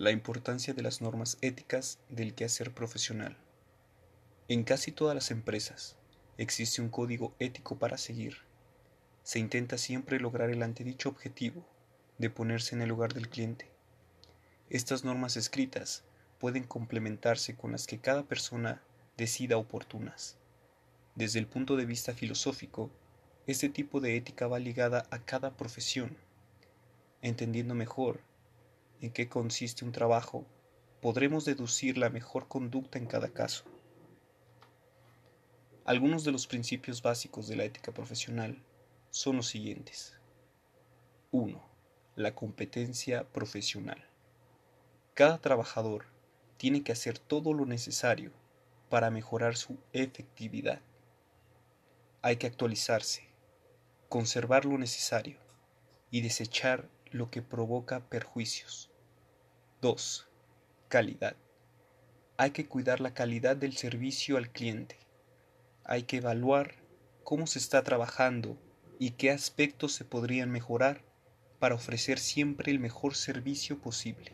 La importancia de las normas éticas del quehacer profesional. En casi todas las empresas existe un código ético para seguir. Se intenta siempre lograr el antedicho objetivo de ponerse en el lugar del cliente. Estas normas escritas pueden complementarse con las que cada persona decida oportunas. Desde el punto de vista filosófico, este tipo de ética va ligada a cada profesión. Entendiendo mejor en qué consiste un trabajo, podremos deducir la mejor conducta en cada caso. Algunos de los principios básicos de la ética profesional son los siguientes. 1. La competencia profesional. Cada trabajador tiene que hacer todo lo necesario para mejorar su efectividad. Hay que actualizarse, conservar lo necesario y desechar lo que provoca perjuicios. 2. Calidad. Hay que cuidar la calidad del servicio al cliente. Hay que evaluar cómo se está trabajando y qué aspectos se podrían mejorar para ofrecer siempre el mejor servicio posible.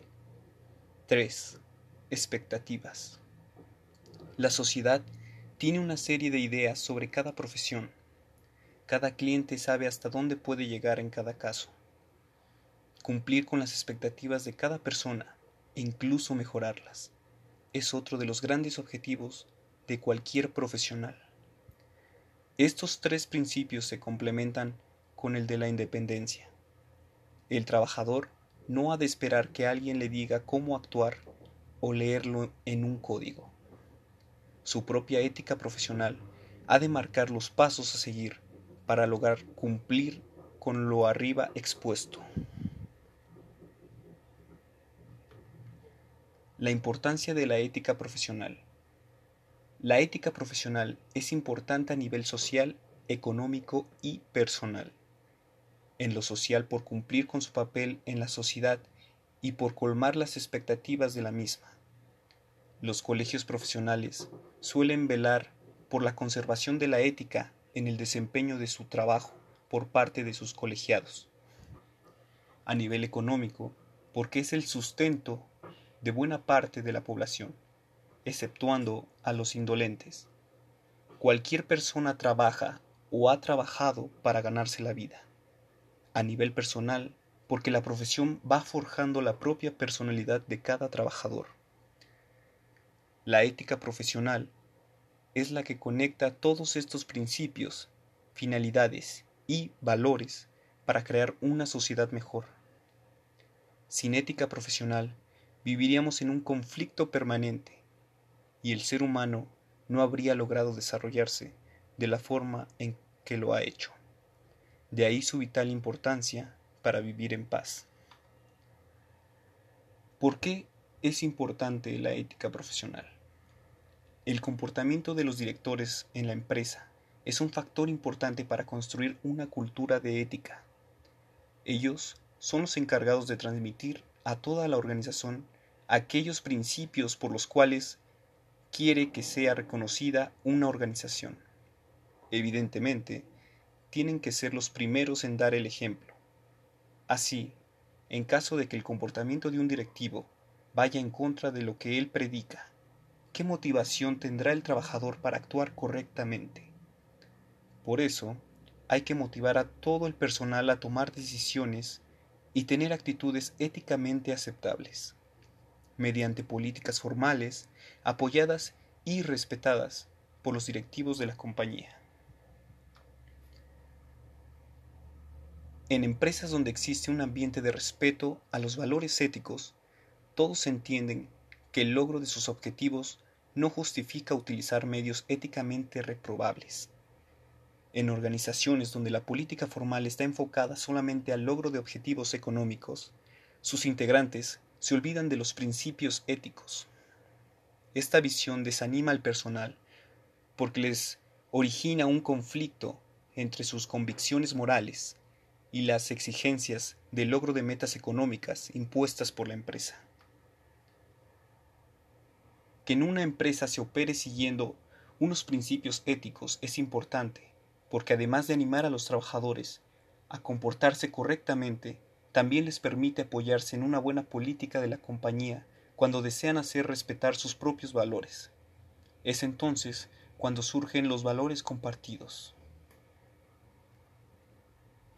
3. Expectativas. La sociedad tiene una serie de ideas sobre cada profesión. Cada cliente sabe hasta dónde puede llegar en cada caso. Cumplir con las expectativas de cada persona incluso mejorarlas. Es otro de los grandes objetivos de cualquier profesional. Estos tres principios se complementan con el de la independencia. El trabajador no ha de esperar que alguien le diga cómo actuar o leerlo en un código. Su propia ética profesional ha de marcar los pasos a seguir para lograr cumplir con lo arriba expuesto. La importancia de la ética profesional. La ética profesional es importante a nivel social, económico y personal. En lo social por cumplir con su papel en la sociedad y por colmar las expectativas de la misma. Los colegios profesionales suelen velar por la conservación de la ética en el desempeño de su trabajo por parte de sus colegiados. A nivel económico, porque es el sustento de buena parte de la población, exceptuando a los indolentes. Cualquier persona trabaja o ha trabajado para ganarse la vida. A nivel personal, porque la profesión va forjando la propia personalidad de cada trabajador. La ética profesional es la que conecta todos estos principios, finalidades y valores para crear una sociedad mejor. Sin ética profesional, viviríamos en un conflicto permanente y el ser humano no habría logrado desarrollarse de la forma en que lo ha hecho. De ahí su vital importancia para vivir en paz. ¿Por qué es importante la ética profesional? El comportamiento de los directores en la empresa es un factor importante para construir una cultura de ética. Ellos son los encargados de transmitir a toda la organización aquellos principios por los cuales quiere que sea reconocida una organización. Evidentemente, tienen que ser los primeros en dar el ejemplo. Así, en caso de que el comportamiento de un directivo vaya en contra de lo que él predica, ¿qué motivación tendrá el trabajador para actuar correctamente? Por eso, hay que motivar a todo el personal a tomar decisiones y tener actitudes éticamente aceptables mediante políticas formales, apoyadas y respetadas por los directivos de la compañía. En empresas donde existe un ambiente de respeto a los valores éticos, todos entienden que el logro de sus objetivos no justifica utilizar medios éticamente reprobables. En organizaciones donde la política formal está enfocada solamente al logro de objetivos económicos, sus integrantes se olvidan de los principios éticos. Esta visión desanima al personal porque les origina un conflicto entre sus convicciones morales y las exigencias de logro de metas económicas impuestas por la empresa. Que en una empresa se opere siguiendo unos principios éticos es importante porque además de animar a los trabajadores a comportarse correctamente, también les permite apoyarse en una buena política de la compañía cuando desean hacer respetar sus propios valores. Es entonces cuando surgen los valores compartidos.